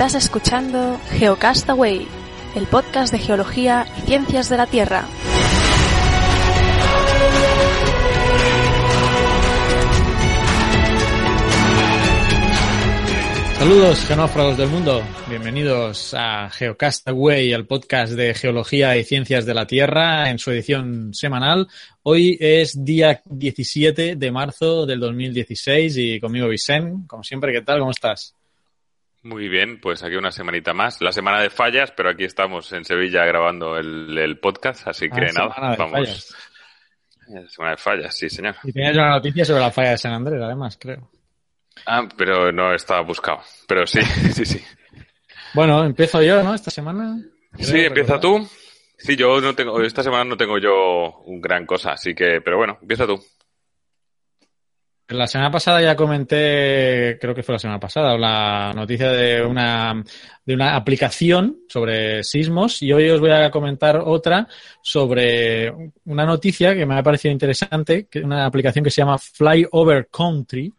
Estás escuchando Geocastaway, el podcast de geología y ciencias de la Tierra. Saludos, genófragos del mundo. Bienvenidos a Geocastaway, el podcast de geología y ciencias de la Tierra, en su edición semanal. Hoy es día 17 de marzo del 2016 y conmigo Vicente, como siempre, ¿qué tal? ¿Cómo estás? Muy bien, pues aquí una semanita más. La semana de fallas, pero aquí estamos en Sevilla grabando el, podcast, así que nada, vamos. fallas. Eh, Semana de fallas, sí, señor. Y tenías una noticia sobre la falla de San Andrés, además, creo. Ah, pero no estaba buscado. Pero sí, sí, sí. Bueno, empiezo yo, ¿no? Esta semana. Sí, empieza tú. Sí, yo no tengo, esta semana no tengo yo un gran cosa, así que, pero bueno, empieza tú. La semana pasada ya comenté, creo que fue la semana pasada, la noticia de una, de una aplicación sobre sismos y hoy os voy a comentar otra sobre una noticia que me ha parecido interesante, que es una aplicación que se llama Fly Over Country.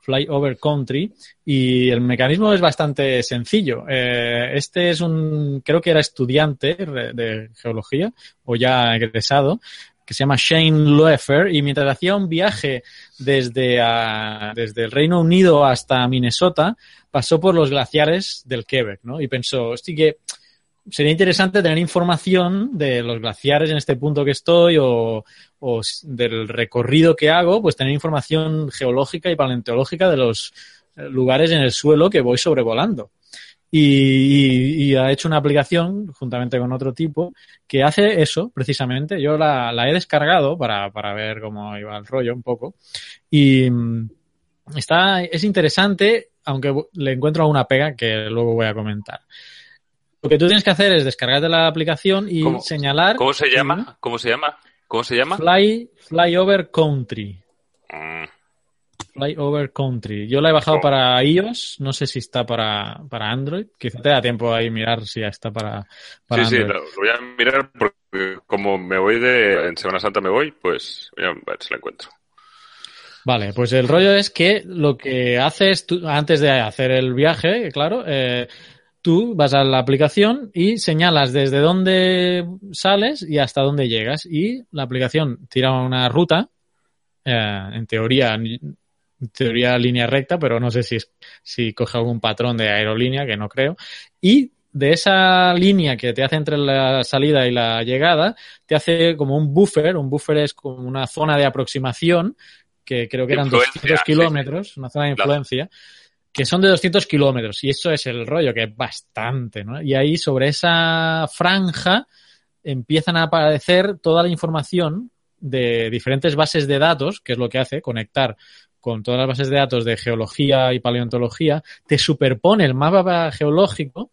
Fly Over Country y el mecanismo es bastante sencillo. Eh, este es un, creo que era estudiante de geología o ya egresado, que se llama Shane Loeffer y mientras hacía un viaje desde, ah, desde el Reino Unido hasta Minnesota, pasó por los glaciares del Quebec, ¿no? Y pensó, hostia, que sería interesante tener información de los glaciares en este punto que estoy o, o del recorrido que hago, pues tener información geológica y paleontológica de los eh, lugares en el suelo que voy sobrevolando. Y, y- y ha hecho una aplicación, juntamente con otro tipo, que hace eso, precisamente. Yo la, la he descargado para, para ver cómo iba el rollo un poco. Y mm, está, es interesante, aunque le encuentro alguna pega que luego voy a comentar. Lo que tú tienes que hacer es descargarte la aplicación y ¿Cómo- señalar. ¿Cómo se llama? ¿Cómo se llama? ¿Cómo se llama? Fly, Fly Over Country. Mm, Fly Over Country. Yo la he bajado ¿Cómo? para iOS, no sé si está para, para Android. Quizá te da tiempo ahí mirar si ya está para, para Sí, sí, lo, lo voy a mirar porque como me voy de, en Semana Santa me voy, pues voy a ver si la encuentro. Vale, pues el rollo es que lo que haces tú, antes de hacer el viaje, claro, eh, tú vas a la aplicación y señalas desde dónde sales y hasta dónde llegas. Y la aplicación tira una ruta, eh, en teoría, en teoría línea recta, pero no sé si, es, si coge algún patrón de aerolínea, que no creo. Y de esa línea que te hace entre la salida y la llegada, te hace como un buffer. Un buffer es como una zona de aproximación que creo que eran Influencia, 200 sí, kilómetros, una zona de influencia, que son de 200 kilómetros. Y eso es el rollo, que es bastante, ¿no? Y ahí sobre esa franja empiezan a aparecer toda la información de diferentes bases de datos, que es lo que hace, conectar con todas las bases de datos de geología y paleontología, te superpone el mapa geológico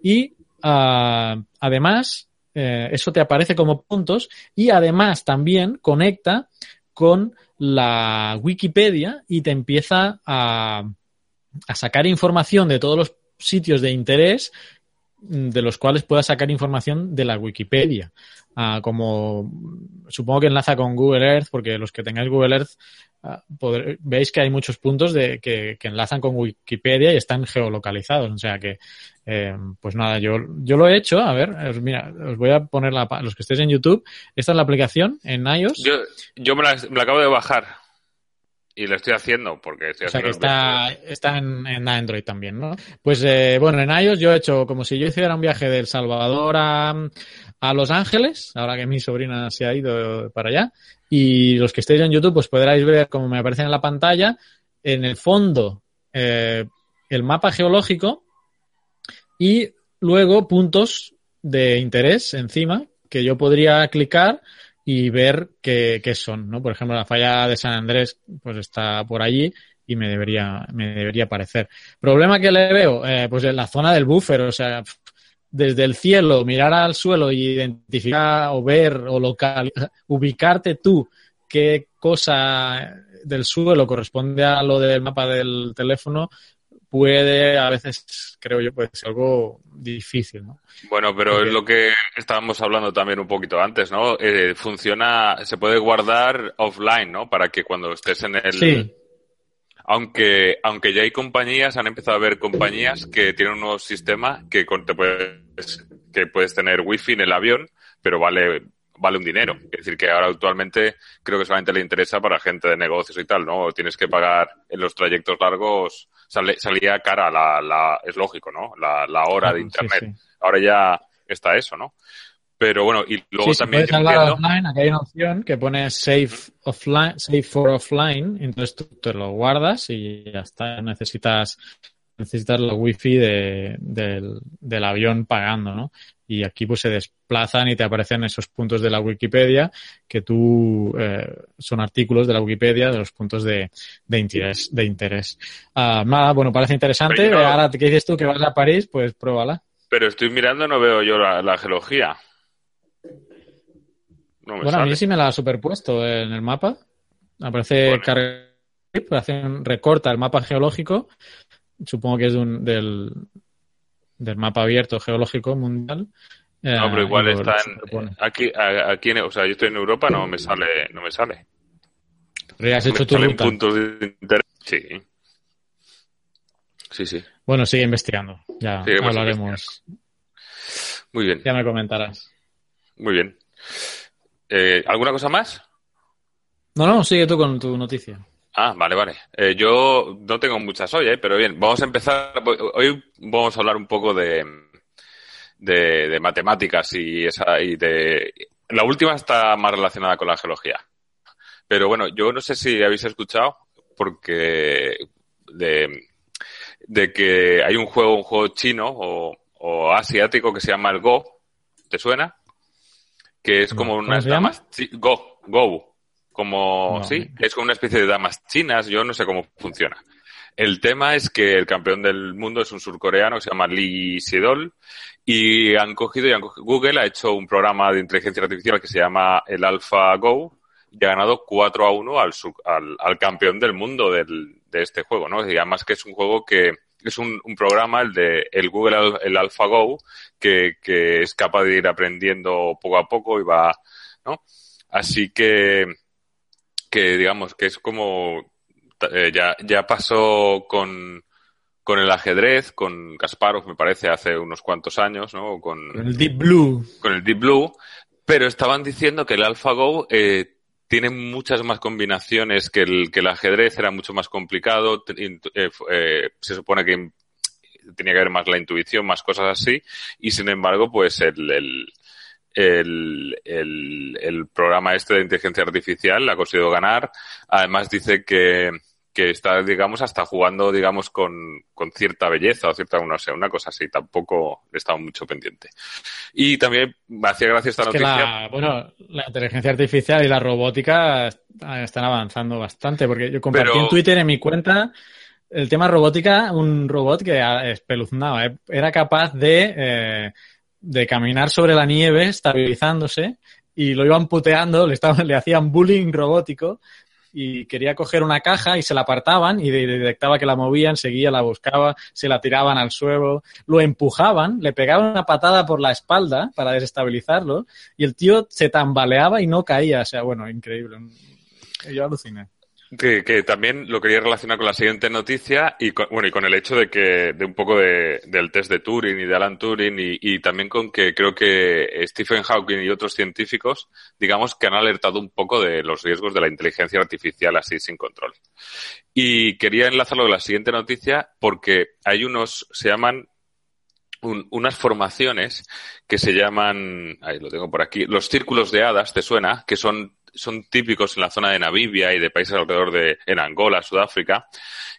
y ah, además eh, eso te aparece como puntos y además también conecta con la Wikipedia y te empieza a, a sacar información de todos los sitios de interés de los cuales puedas sacar información de la Wikipedia. Ah, como supongo que enlaza con Google Earth, porque los que tengáis Google Earth ah, veis que hay muchos puntos de, que, que enlazan con Wikipedia y están geolocalizados. O sea que, eh, pues nada, yo, yo lo he hecho. A ver, os- mira, os voy a poner la, los que estéis en YouTube. Esta es la aplicación en iOS. Yo, yo me, me la acabo de bajar y lo estoy haciendo porque estoy O sea que haciendo el está, está en, en Android también, ¿no? Pues eh, bueno, en iOS yo he hecho como si yo hiciera un viaje de El Salvador a, a Los Ángeles, ahora que mi sobrina se ha ido para allá. Y los que estéis en YouTube, pues podréis ver como me aparece en la pantalla, en el fondo, eh, el mapa geológico y luego puntos de interés encima que yo podría clicar y ver qué, qué son, ¿no? Por ejemplo, la falla de San Andrés, pues está por allí y me debería, me debería parecer. Problema que le veo, eh, pues en la zona del buffer, o sea, desde el cielo, mirar al suelo y identificar o ver o local, ubicarte tú qué cosa del suelo corresponde a lo del mapa del teléfono, puede a veces, creo yo, puede ser algo difícil, ¿no? Bueno, pero Porque- es lo que estábamos hablando también un poquito antes, ¿no? Eh, funciona, se puede guardar offline, ¿no? Para que cuando estés en el... Sí. Aunque, aunque ya hay compañías, han empezado a haber compañías que tienen un nuevo sistema que te puedes, que puedes tener wifi en el avión, pero vale, vale un dinero. Es decir, que ahora actualmente creo que solamente le interesa para gente de negocios y tal, ¿no? Tienes que pagar en los trayectos largos, salía cara la, la, es lógico, ¿no? La, la hora de internet. Ahora ya está eso, ¿no? Pero bueno, y luego también. Puedes entiendo... offline, aquí hay una opción que pone save offline, save for offline, entonces tú te lo guardas y ya está. Necesitas, necesitas la wifi de, del, del avión pagando, ¿no? Y aquí pues se desplazan y te aparecen esos puntos de la Wikipedia que tú eh, son artículos de la Wikipedia de los puntos de, de interés. De interés. Uh, nada, bueno, parece interesante. Ahora, ¿qué dices tú que vas a París? Pues pruébala. Pero estoy mirando, no veo yo la, la geología bueno, a mí sí me la ha superpuesto en el mapa. Aparece hace un, recorta el mapa geológico. Supongo que es del, del mapa abierto geológico mundial. No, pero eh, igual está en, aquí, aquí o sea, yo estoy en Europa, no me sale, no me sale. Has hecho tu ruta. de interés. Sí. Sí, sí. Bueno, sigue investigando. Ya hablaremos. Muy bien. Ya me comentarás. Muy bien. Eh, ¿Alguna cosa más? No, no, sigue tú con tu noticia. Ah, vale, vale. Eh, yo no tengo muchas hoy, ¿eh? pero bien, vamos a empezar. Hoy vamos a hablar un poco de, de, matemáticas y, esa, y de. La última está más relacionada con la geología. Pero bueno, yo no sé si habéis escuchado, porque de, de que hay un juego, un juego chino o, o asiático que se llama el Go. ¿Te suena? que es como unas damas Go, Go, como sí, es como una especie de damas chinas, yo no sé cómo funciona. El tema es que el campeón del mundo es un surcoreano que se llama Lee Sedol y han cogido y han cogido, Google ha hecho un programa de inteligencia artificial que se llama el AlphaGo y ha ganado 4 a 1 al, al, al campeón del mundo del, de este juego, ¿no? Y además que es un juego que es un, un programa, el de el Google el AlphaGo, que, que es capaz de ir aprendiendo poco a poco y va, ¿no? Así que, que digamos que es como eh, ya, ya pasó con, con el ajedrez, con Kasparov, me parece, hace unos cuantos años, ¿no? Con, el Deep Blue. Con el Deep Blue. Pero estaban diciendo que el AlphaGo eh, tiene muchas más combinaciones que el, que el ajedrez, era mucho más complicado. Eh, eh, se supone que tenía que haber más la intuición, más cosas así, y sin embargo, pues el, el, el, el, programa este de inteligencia artificial ha conseguido ganar. Además dice que, que está, digamos, hasta jugando, digamos, con, con cierta belleza o cierta, no sé, una cosa así. Tampoco he estado mucho pendiente. Y también me hacía gracia esta noticia. bueno, la inteligencia artificial y la robótica están avanzando bastante, porque yo compartí en Twitter en mi cuenta el tema robótica, un robot que espeluznaba. ¿eh? Era capaz de, eh, de caminar sobre la nieve estabilizándose y lo iban puteando, le, estaban, le hacían bullying robótico y quería coger una caja y se la apartaban y detectaba que la movían, seguía, la buscaba, se la tiraban al suelo, lo empujaban, le pegaban una patada por la espalda para desestabilizarlo y el tío se tambaleaba y no caía. O sea, bueno, increíble. Yo aluciné. Que, también lo quería relacionar con la siguiente noticia y con, bueno y con el hecho de que de un poco de, del test de Turing y de Alan Turing y, y, también con que creo que Stephen Hawking y otros científicos digamos que han alertado un poco de los riesgos de la inteligencia artificial así sin control. Y quería enlazarlo con la siguiente noticia porque hay unos se llaman un, unas formaciones que se llaman ahí lo tengo por aquí los círculos de hadas te suena que son son típicos en la zona de Namibia y de países alrededor de, en Angola, Sudáfrica,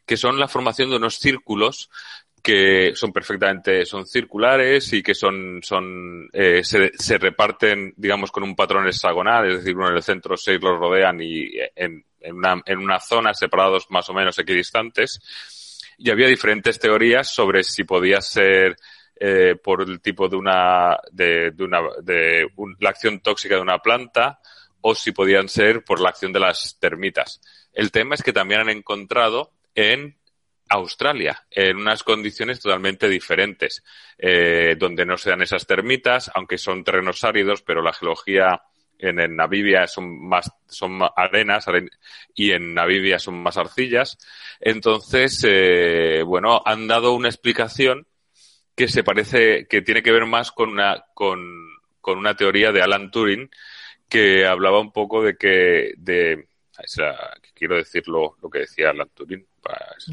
que son la formación de unos círculos que son perfectamente, son circulares y que son, son, eh, se, se, reparten, digamos, con un patrón hexagonal, es decir, uno en el centro, seis los rodean y en, en una, en una zona separados más o menos equidistantes. Y había diferentes teorías sobre si podía ser eh, por el tipo de una, de, de una, de un, la acción tóxica de una planta, o si podían ser por la acción de las termitas. El tema es que también han encontrado en Australia, en unas condiciones totalmente diferentes, eh, donde no se dan esas termitas, aunque son terrenos áridos, pero la geología en, en Namibia son más, son arenas y en Namibia son más arcillas. Entonces, eh, bueno, han dado una explicación que se parece, que tiene que ver más con una, con, con una teoría de Alan Turing que hablaba un poco de que, de, quiero decir lo, que decía Alan Turing.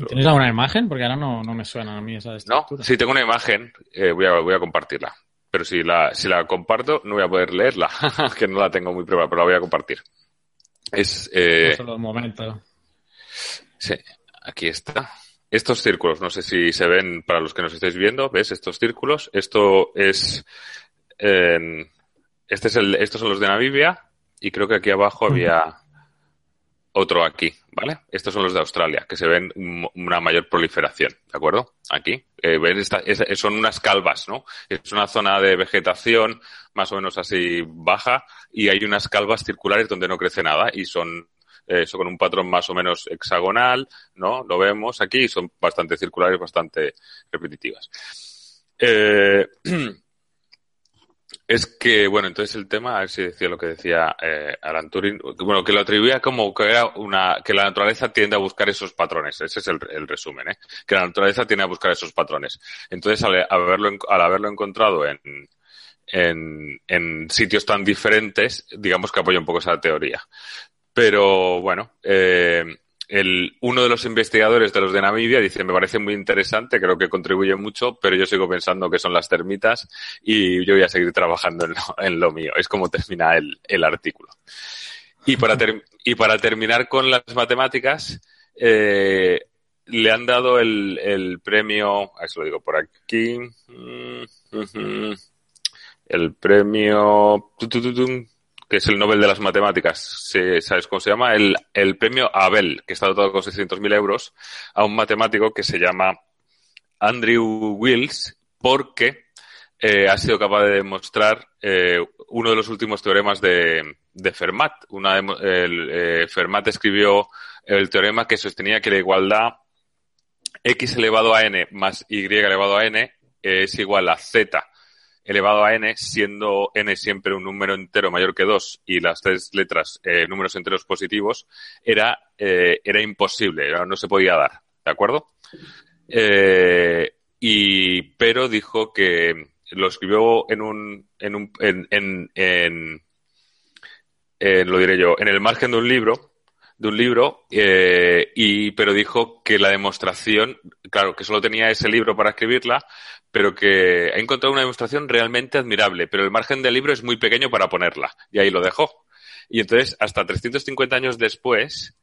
¿Tienes alguna imagen? Porque ahora no, no me suena a mí esa estructura. No, sí tengo una imagen, eh, voy, a, voy a compartirla. Pero si la, si la comparto, no voy a poder leerla, que no la tengo muy prueba, pero la voy a compartir. Es, eh, solo un momento. Sí, aquí está. Estos círculos, no sé si se ven para los que nos estáis viendo, ¿ves? Estos círculos. Esto es, este es el, estos son los de Namibia y creo que aquí abajo había otro aquí, ¿vale? Estos son los de Australia, que se ven una mayor proliferación, ¿de acuerdo? Aquí. Eh, son unas calvas, ¿no? Es una zona de vegetación más o menos así baja y hay unas calvas circulares donde no crece nada y son eso con un patrón más o menos hexagonal, ¿no? Lo vemos aquí son bastante circulares, bastante repetitivas. Eh, Es que, bueno, entonces el tema, a ver si decía lo que decía eh, Alan Turing, bueno, que lo atribuía como que era una, que la naturaleza tiende a buscar esos patrones, ese es el, resumen, ¿eh? Que la naturaleza tiende a buscar esos patrones. Entonces, al, haberlo, al haberlo encontrado en, en, en sitios tan diferentes, digamos que apoya un poco esa teoría. Pero, bueno, eh, el, uno de los investigadores de los de Namibia dice, me parece muy interesante, creo que contribuye mucho, pero yo sigo pensando que son las termitas y yo voy a seguir trabajando en lo, mío. Es como termina el, el artículo. Y para, y para terminar con las matemáticas, eh, le han dado el, el premio, a eso lo digo por aquí, mm, el premio que es el Nobel de las Matemáticas, ¿sabes cómo se llama? El, el premio Abel, que está dotado con 600.000 euros, a un matemático que se llama Andrew Wills, porque eh, ha sido capaz de demostrar eh, uno de los últimos teoremas de, de Fermat. Una el, eh, Fermat escribió el teorema que sostenía que la igualdad x elevado a n más y elevado a n es igual a z elevado a n, siendo n siempre un número entero mayor que 2 y las tres letras eh, números enteros positivos, era, eh, era imposible, no se podía dar, ¿de acuerdo? Eh, y, pero dijo que lo escribió en un, en un, en, en, en, lo diré yo, en el margen de un libro, de un libro, y, pero dijo que la demostración, claro, que solo tenía ese libro para escribirla, pero que ha encontrado una demostración realmente admirable, pero el margen del libro es muy pequeño para ponerla, y ahí lo dejó. Y entonces, hasta 350 años después,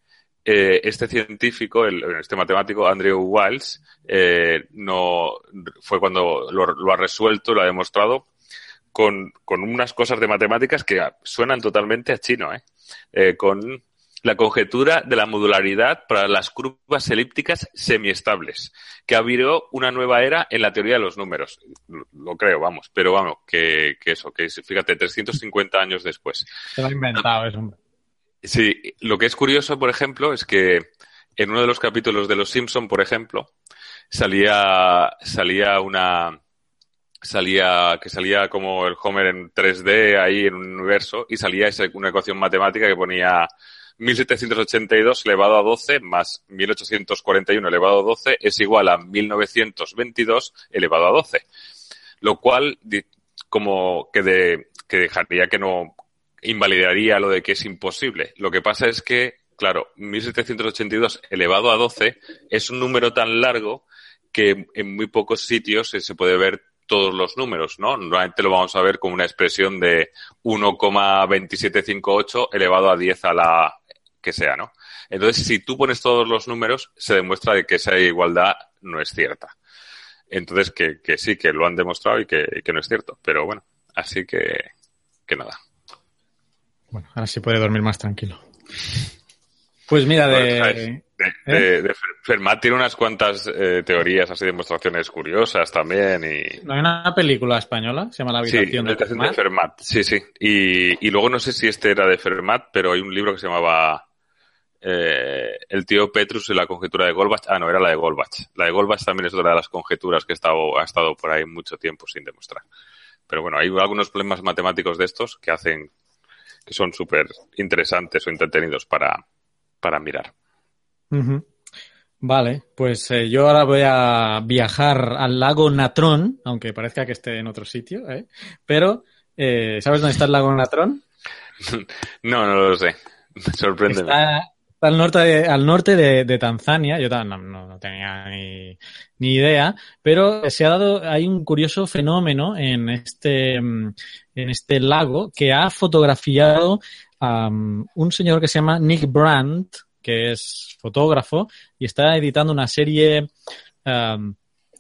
eh, este científico, el, este matemático, Andrew Wiles, eh, no, fue cuando lo, lo, ha resuelto, lo ha demostrado, con, con unas cosas de matemáticas que suenan totalmente a chino, ¿eh? eh con la conjetura de la modularidad para las curvas elípticas semiestables, que abrió una nueva era en la teoría de los números. Lo creo, vamos, pero vamos, que, que eso, que fíjate, 350 años después. Se lo ha inventado eso. Sí, lo que es curioso, por ejemplo, es que en uno de los capítulos de Los Simpson, por ejemplo, salía, salía una, salía, que salía como el Homer en 3D ahí en un universo y salía esa, una ecuación matemática que ponía 1782 elevado a 12 más 1841 elevado a 12 es igual a 1922 elevado a 12. Lo cual, como que, de, que dejaría que no invalidaría lo de que es imposible. Lo que pasa es que, claro, 1782 elevado a 12 es un número tan largo que en muy pocos sitios se puede ver todos los números, ¿no? Normalmente lo vamos a ver como una expresión de 1,2758 elevado a 10 a la que sea, ¿no? Entonces, si tú pones todos los números, se demuestra de que esa igualdad no es cierta. Entonces, que, que sí, que lo han demostrado y que, que, no es cierto. Pero bueno, así que, que nada. Bueno, ahora sí puede dormir más tranquilo. Pues mira, de, de, ¿Eh? Fermat tiene unas cuantas eh, teorías, así demostraciones curiosas también. Y... ¿No hay una película española? Se llama La habitación, de, Fermat? de, Fermat? Sí, sí. Y, y, luego no sé si este era de Fermat, pero hay un libro que se llamaba eh, El tío Petrus y la conjetura de Goldbach. Ah, no, era la de Goldbach. La de Goldbach también es otra de las conjeturas que ha estado, ha estado por ahí mucho tiempo sin demostrar. Pero bueno, hay algunos problemas matemáticos de estos que hacen que son súper interesantes o entretenidos para, para mirar. Vale, pues eh, yo ahora voy a viajar al lago Natrón, aunque parezca que esté en otro sitio, ¿eh? pero eh, ¿sabes dónde está el lago Natrón? no, no lo sé. Sorpréndeme. Está, al norte de, al norte de, Tanzania, yo no, no, tenía ni, ni, idea, pero se ha dado, hay un curioso fenómeno en este, mm, en este lago que ha fotografiado a un señor que se llama Nick Brandt, que es fotógrafo y está editando una serie, um,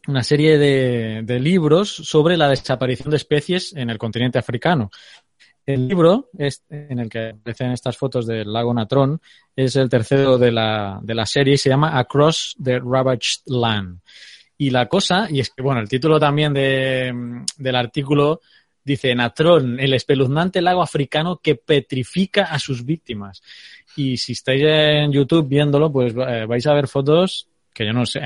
una serie de, de, libros sobre la desaparición de especies en el continente africano. El libro en el que aparecen estas fotos del lago Natron es el tercero de la, de la serie y se llama Across the Ravaged Land. Y la cosa, y es que, bueno, el título también de, del artículo dice Natron, el espeluznante lago africano que petrifica a sus víctimas. Y si estáis en YouTube viéndolo, pues eh, vais a ver fotos que yo no sé,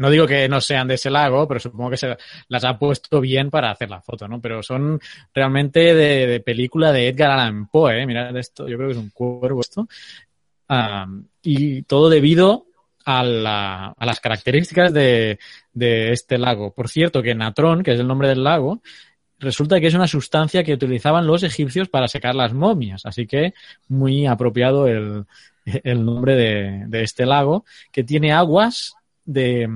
no digo que no sean de ese lago, pero supongo que se las ha puesto bien para hacer la foto, ¿no? Pero son realmente de, película de Edgar Allan Poe, ¿eh? Mirad esto, yo creo que es un cuervo esto. y todo debido a, la, a las características de, de, este lago. Por cierto, que Natron, que es el nombre del lago, resulta que es una sustancia que utilizaban los egipcios para secar las momias, así que muy apropiado el, nombre de, este lago, que tiene aguas de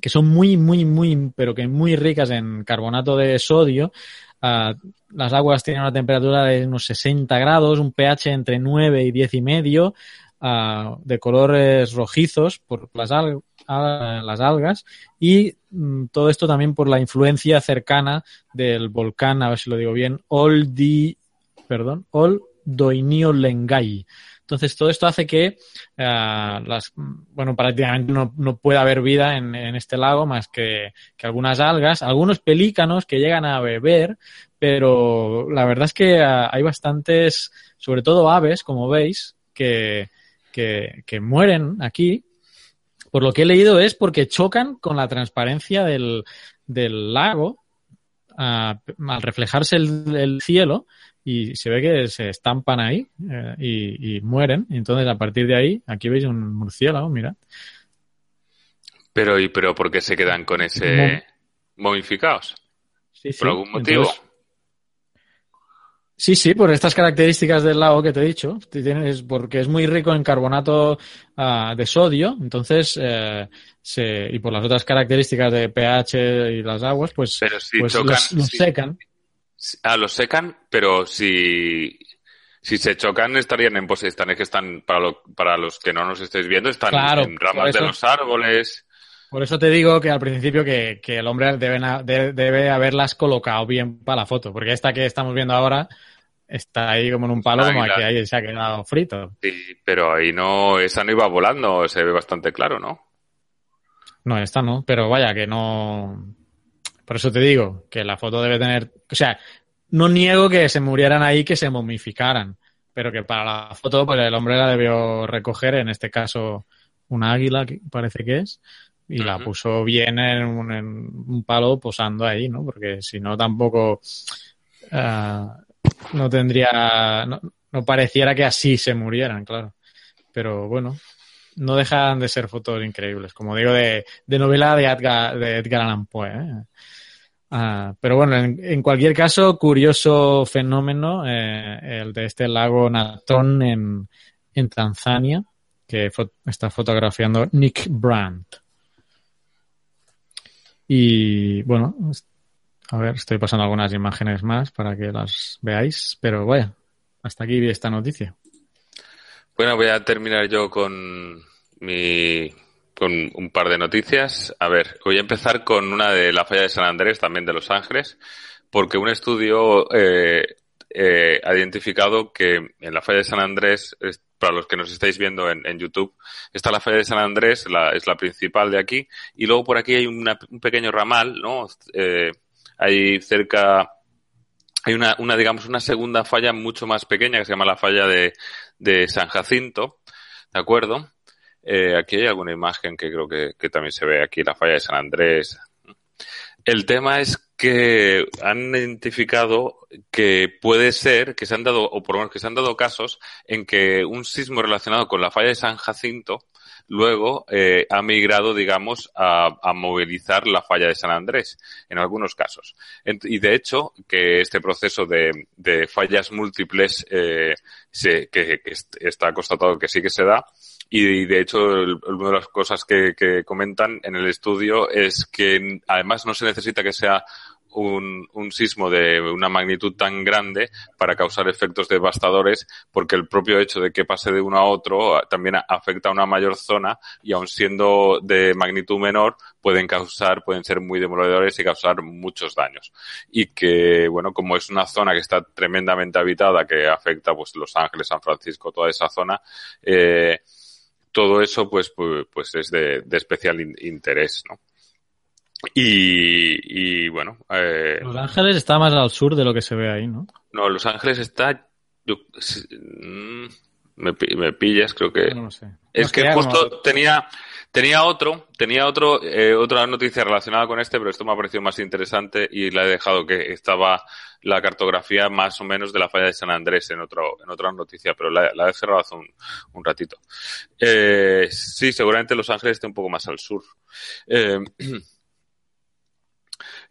que son muy, muy, muy, pero que muy ricas en carbonato de sodio. Uh, las aguas tienen una temperatura de unos 60 grados, un pH entre 9 y 10 y medio, uh, de colores rojizos por las, las algas y mm, todo esto también por la influencia cercana del volcán, a ver si lo digo bien, Oldi, perdón, Oldoinio Lengai. Entonces, todo esto hace que, uh, las, bueno, prácticamente no, no pueda haber vida en, en este lago más que, que, algunas algas, algunos pelícanos que llegan a beber, pero la verdad es que uh, hay bastantes, sobre todo aves, como veis, que, que, que mueren aquí. Por lo que he leído es porque chocan con la transparencia del, del lago al reflejarse el, cielo y se ve que se estampan ahí eh, y, y, mueren. Entonces, a partir de ahí, aquí veis un murciélago, mira. Pero, ¿y pero por qué se quedan con ese momificados? Sí, sí. ¿Por algún motivo? Entonces, Sí, sí, por estas características del lago que te he dicho, tienes, porque es muy rico en carbonato uh, de sodio, entonces, eh, se, y por las otras características de pH y las aguas, pues, pero si pues los, los si, secan. Ah, los secan, pero si, si se chocan estarían en posiciones que están, para, lo, para los que no nos estéis viendo, están claro, en ramas de los árboles. Por eso te digo que al principio que, que el hombre debe, debe, debe, haberlas colocado bien para la foto, porque esta que estamos viendo ahora está ahí como en un palo, como que ahí se ha quedado frito. Sí, pero ahí no, esa no iba volando, se ve bastante claro, ¿no? No, esta no, pero vaya que no. Por eso te digo que la foto debe tener. O sea, no niego que se murieran ahí, que se momificaran, pero que para la foto, pues el hombre la debió recoger, en este caso, una águila, que parece que es, y uh -huh. la puso bien en un, en un, palo posando ahí, ¿no? Porque si no, tampoco. Uh, no tendría. No, no, pareciera que así se murieran, claro. Pero bueno, no dejan de ser fotos increíbles, como digo, de, de novela de Edgar, de Edgar Allan Poe. ¿eh? Uh, pero bueno, en, cualquier caso, curioso fenómeno eh, el de este lago Natron en, en Tanzania, que está fotografiando Nick Brandt. Y bueno, a ver, estoy pasando algunas imágenes más para que las veáis, pero vaya, hasta aquí esta noticia. Bueno, voy a terminar yo con mi con un par de noticias. A ver, voy a empezar con una de la falla de San Andrés, también de Los Ángeles, porque un estudio eh, eh, ha identificado que en la falla de San Andrés, para los que nos estáis viendo en, en YouTube, está la falla de San Andrés, la, es la principal de aquí, y luego por aquí hay una, un pequeño ramal, ¿no? Eh, hay cerca, hay una, una, digamos, una segunda falla mucho más pequeña que se llama la falla de, de San Jacinto, ¿de acuerdo? Eh, aquí hay alguna imagen que creo que, que, también se ve aquí, la falla de San Andrés. El tema es que han identificado que puede ser que se han dado, o por lo menos que se han dado casos en que un sismo relacionado con la falla de San Jacinto luego eh, ha migrado, digamos, a, movilizar la falla de San Andrés, en algunos casos. y de hecho, que este proceso de, fallas múltiples eh, que, está constatado que sí que se da, y de hecho, una de las cosas que, comentan en el estudio es que además no se necesita que sea un, un, sismo de una magnitud tan grande para causar efectos devastadores, porque el propio hecho de que pase de uno a otro ah, también afecta a una mayor zona y aun siendo de magnitud menor, pueden causar, pueden ser muy demoledores y causar muchos daños. Y que, bueno, como es una zona que está tremendamente habitada, que afecta pues Los Ángeles, San Francisco, toda esa zona, eh, todo eso pues, pues, pues es de, de especial interés, ¿no? Y, bueno. Eh, Los Ángeles está más al sur de lo que se ve ahí, ¿no? No, Los Ángeles está. Mm, me, me, pillas, creo que. No, sé. Es que justo tenía. Tenía otro, tenía otro, eh, otra noticia relacionada con este, pero esto me ha parecido más interesante y la he dejado que estaba la cartografía más o menos de la falla de San Andrés en otro, en otra noticia, pero la, he cerrado hace un, un ratito. Eh, sí, seguramente Los Ángeles esté un poco más al sur. Eh,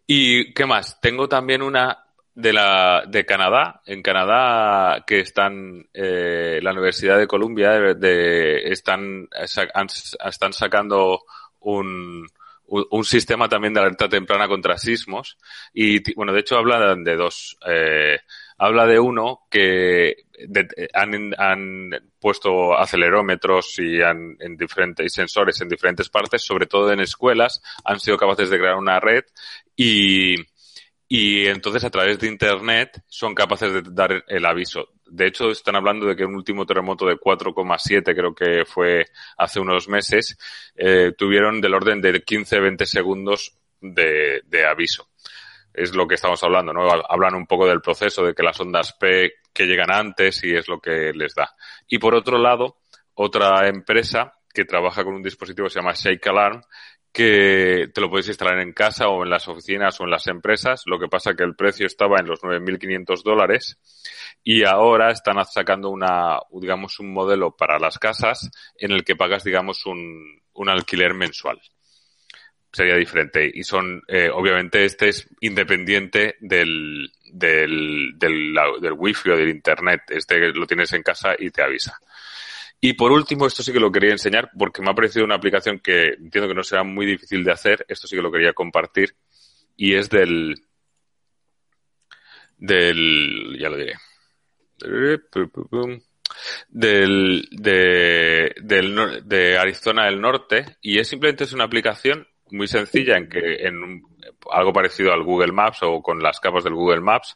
¿Y qué más? Tengo también una de la de Canadá. En Canadá que están eh, la Universidad de Columbia de, están están sacando un un sistema también de alerta temprana contra sismos y bueno de hecho hablan de dos eh, habla de uno que han, han, puesto acelerómetros y han, en diferentes sensores en diferentes partes, sobre todo en escuelas, han sido capaces de crear una red y, y entonces a través de Internet son capaces de dar el aviso. De hecho, están hablando de que un último terremoto de 4,7, creo que fue hace unos meses, eh, tuvieron del orden de 15-20 segundos de, de aviso es lo que estamos hablando, ¿no? Hablan un poco del proceso de que las ondas P que llegan antes y es lo que les da. Y por otro lado, otra empresa que trabaja con un dispositivo que se llama Shake Alarm, que te lo puedes instalar en casa o en las oficinas o en las empresas. Lo que pasa que el precio estaba en los 9.500 dólares y ahora están sacando una, digamos, un modelo para las casas en el que pagas, digamos, un, alquiler mensual sería diferente. Y son, eh, obviamente, este es independiente del, del, del, del wifi o del internet. Este lo tienes en casa y te avisa. Y por último, esto sí que lo quería enseñar porque me ha parecido una aplicación que entiendo que no será muy difícil de hacer. Esto sí que lo quería compartir. Y es del, del, ya lo diré. Del, de, del, de Arizona del Norte y es simplemente es una aplicación muy sencilla en que en algo parecido al Google Maps o con las capas del Google Maps,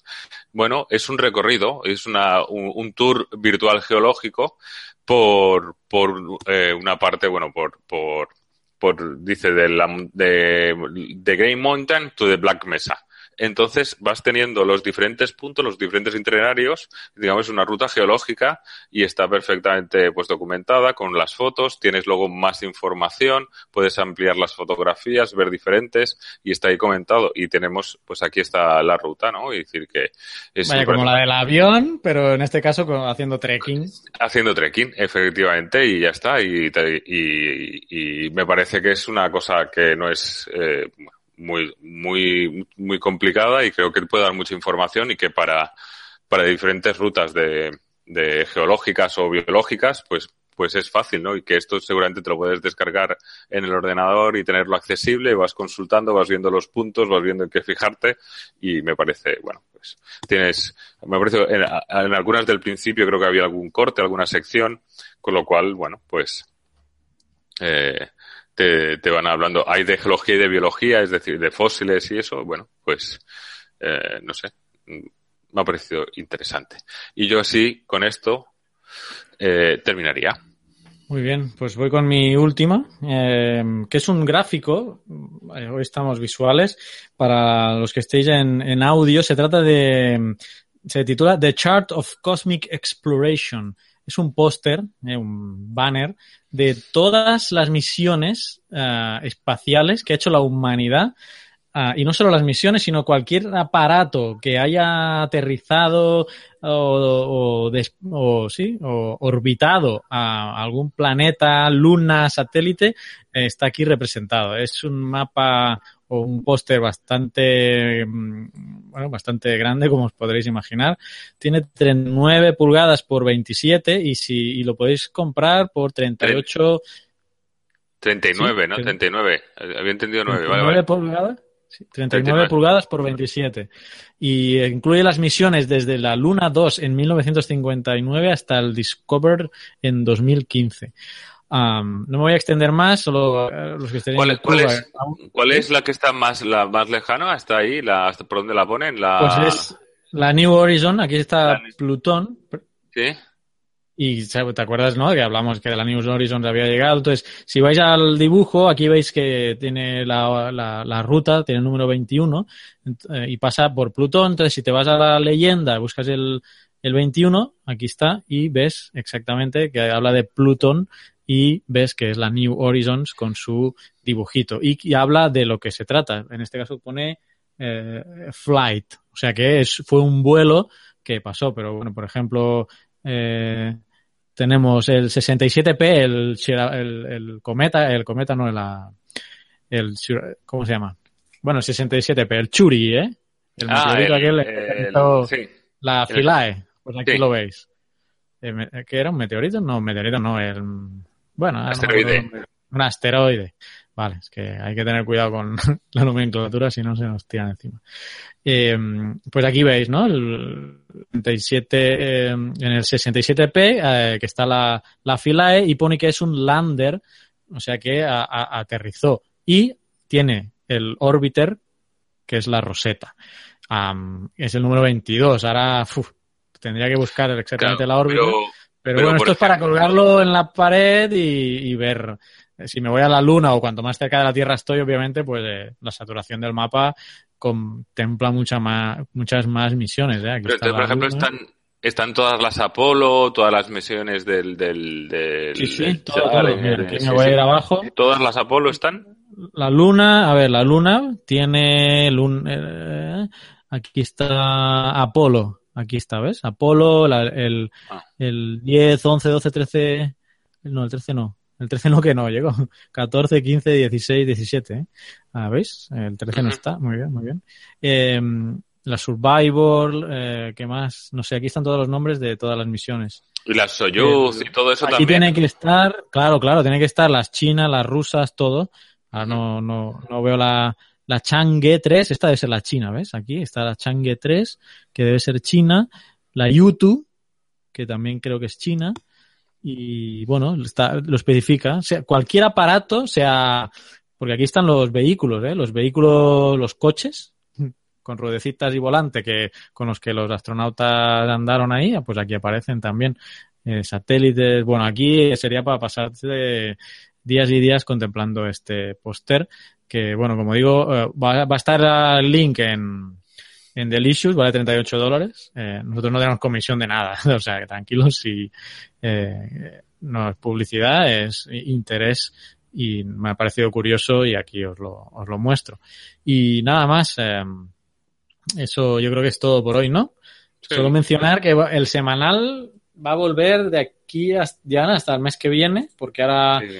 bueno, es un recorrido, es una, un, tour virtual geológico por, por eh, una parte, bueno, por, por, por dice, de, la, de, de Grey Mountain to the Black Mesa. Entonces vas teniendo los diferentes puntos, los diferentes itinerarios, digamos una ruta geológica y está perfectamente pues documentada con las fotos, tienes luego más información, puedes ampliar las fotografías, ver diferentes y está ahí comentado y tenemos pues aquí está la ruta, ¿no? Y decir que es Vaya, como la del avión, pero en este caso haciendo trekking. Haciendo trekking, efectivamente, y ya está. Y, y, y me parece que es una cosa que no es eh, muy, muy, muy complicada y creo que puede dar mucha información y que para, para diferentes rutas de, de geológicas o biológicas, pues pues es fácil, ¿no? Y que esto seguramente te lo puedes descargar en el ordenador y tenerlo accesible, vas consultando, vas viendo los puntos, vas viendo en qué fijarte y me parece, bueno, pues tienes, me parece, en, en algunas del principio creo que había algún corte, alguna sección, con lo cual, bueno, pues eh, te, van hablando. Hay de geología y de biología, es decir, de fósiles y eso. Bueno, pues, eh, no sé, me ha parecido interesante. Y yo así, con esto, eh, terminaría. Muy bien, pues voy con mi última, eh, que es un gráfico, hoy estamos visuales, para los que estéis en, en audio, se trata de, se titula The Chart of Cosmic Exploration es un póster, eh, un banner de todas las misiones eh, espaciales que ha hecho la humanidad ah, y no solo las misiones, sino cualquier aparato que haya aterrizado o, sí, o orbitado a algún planeta, luna, satélite, eh, está aquí representado. Es un mapa o un póster bastante, mm, bueno, bastante grande, como os podréis imaginar. Tiene 39 pulgadas por 27 y si y lo podéis comprar por 38 39, Sí, ¿no? sí. 39. Había entendido 9, vale, 39 vale. pulgadas. Sí, 39 39. pulgadas por 27. Y incluye las misiones desde la Luna 2 en 1959 hasta el Discover en 2015. Am, no me voy a extender más, solo eh, los que estén en ¿Cuál, YouTube, cuál es, ¿Cuál es la que está más, la más lejana? ¿Hasta ahí? La, hasta ¿Por dónde la ponen? La... Pues es la New Horizon, aquí está La Plutón, ¿Sí? Y te acuerdas, ¿no? Que hablamos que de la New Horizons había llegado. Entonces, si vais al dibujo, aquí veis que tiene la, la, la ruta, tiene el número 21 ent- eh, y pasa por Plutón. Entonces, si te vas a la leyenda, buscas el, el 21, aquí está, y ves exactamente que habla de Plutón y ves que es la New Horizons con su dibujito. Y, y habla de lo que se trata. En este caso pone eh, flight. O sea que es, fue un vuelo que pasó. Pero bueno, por ejemplo, eh, tenemos el 67P, el, el, el cometa, el cometa no, la, el, ¿cómo se llama? Bueno, el 67P, el Churi, ¿eh? El Ah, meteorito el- aquel que el- hizo sí. la Philae. Pues aquí sí. lo veis. Eh, ¿Qué era? ¿Un meteorito? No, un meteorito no, el, bueno, no Asteroide. Un asteroide. Vale, es que hay que tener cuidado con la nomenclatura, si no se nos tiran encima. Eh, pues aquí veis, ¿no? El 37, eh, en el 67P, eh, que está la, la Philae y pone que es un lander, o sea que a- a- aterrizó. Y tiene el orbiter, que es la Rosetta. Am, es el número 22. Ahora, uf, tendría que buscar exactamente Claro, la órbita. pero- Pero, Pero, bueno, esto es para colgarlo en la pared y, y ver. eh, Si me voy a la Luna o cuanto más cerca de la Tierra estoy, obviamente, pues eh, la saturación del mapa contempla mucha más, muchas más misiones. ¿eh? Aquí Pero, está por ejemplo, Luna. están, están todas las Apolo, todas las misiones del... del, del Sí, sí, del todo, Char, todo. Mira, aquí sí, me voy sí. a ir abajo. ¿Todas las Apolo están? La Luna, a ver, la Luna tiene. lun- eh, aquí está Apolo. Aquí está, ¿ves? Apolo, la- el, Ah. el 10, 11, 12, 13. No, el 13 no. El 13 no que no, llegó. 14, 15, 16, 17. ¿eh? Ah, ¿Veis? El 13 no está. Muy bien, muy bien. Eh, la Survivor, eh, ¿qué más? No sé, aquí están todos los nombres de todas las misiones. Y las Soyuz El- y todo eso Aquí también. tiene que estar, claro, claro, tiene que estar las chinas, las rusas, todo. Ahora no, no, no veo la, la Chang'e 3, esta debe ser la china, ¿ves? Aquí está la Chang'e 3, que debe ser china, la Yutu, que también creo que es china, y bueno, está, lo especifica. Cualquier aparato, sea, porque aquí están los vehículos, ¿eh? Los vehículos, los coches, con ruedecitas y volante, que, con los que los astronautas andaron ahí, pues aquí aparecen también eh, satélites. Bueno, aquí sería para pasarse días y días contemplando este póster, que bueno, como digo, eh, va, va a estar el link en, en Delicious, vale 38 dólares. Eh, nosotros no tenemos comisión de nada, o sea, que tranquilos si eh, no es publicidad, es interés y me ha parecido curioso y aquí os lo, os lo muestro. Y nada más, eh, eso yo creo que es todo por hoy, ¿no? Sí. Solo mencionar que el semanal va a volver de aquí hasta, ya hasta el mes que viene, porque ahora, Sí.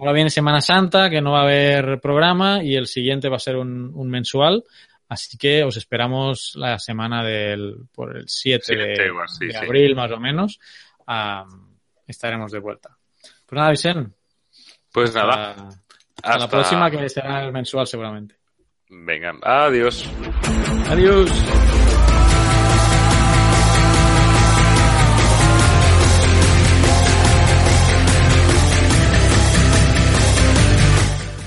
Ahora viene Semana Santa, que no va a haber programa, y el siguiente va a ser un, un mensual. Así que os esperamos la semana del, por el 7 de, Siete, igual, sí, de sí. abril, más o menos. estaremos de vuelta. Pues nada, Vicente. Pues nada. Hasta, la próxima, que será el mensual seguramente. Venga, adiós. Adiós.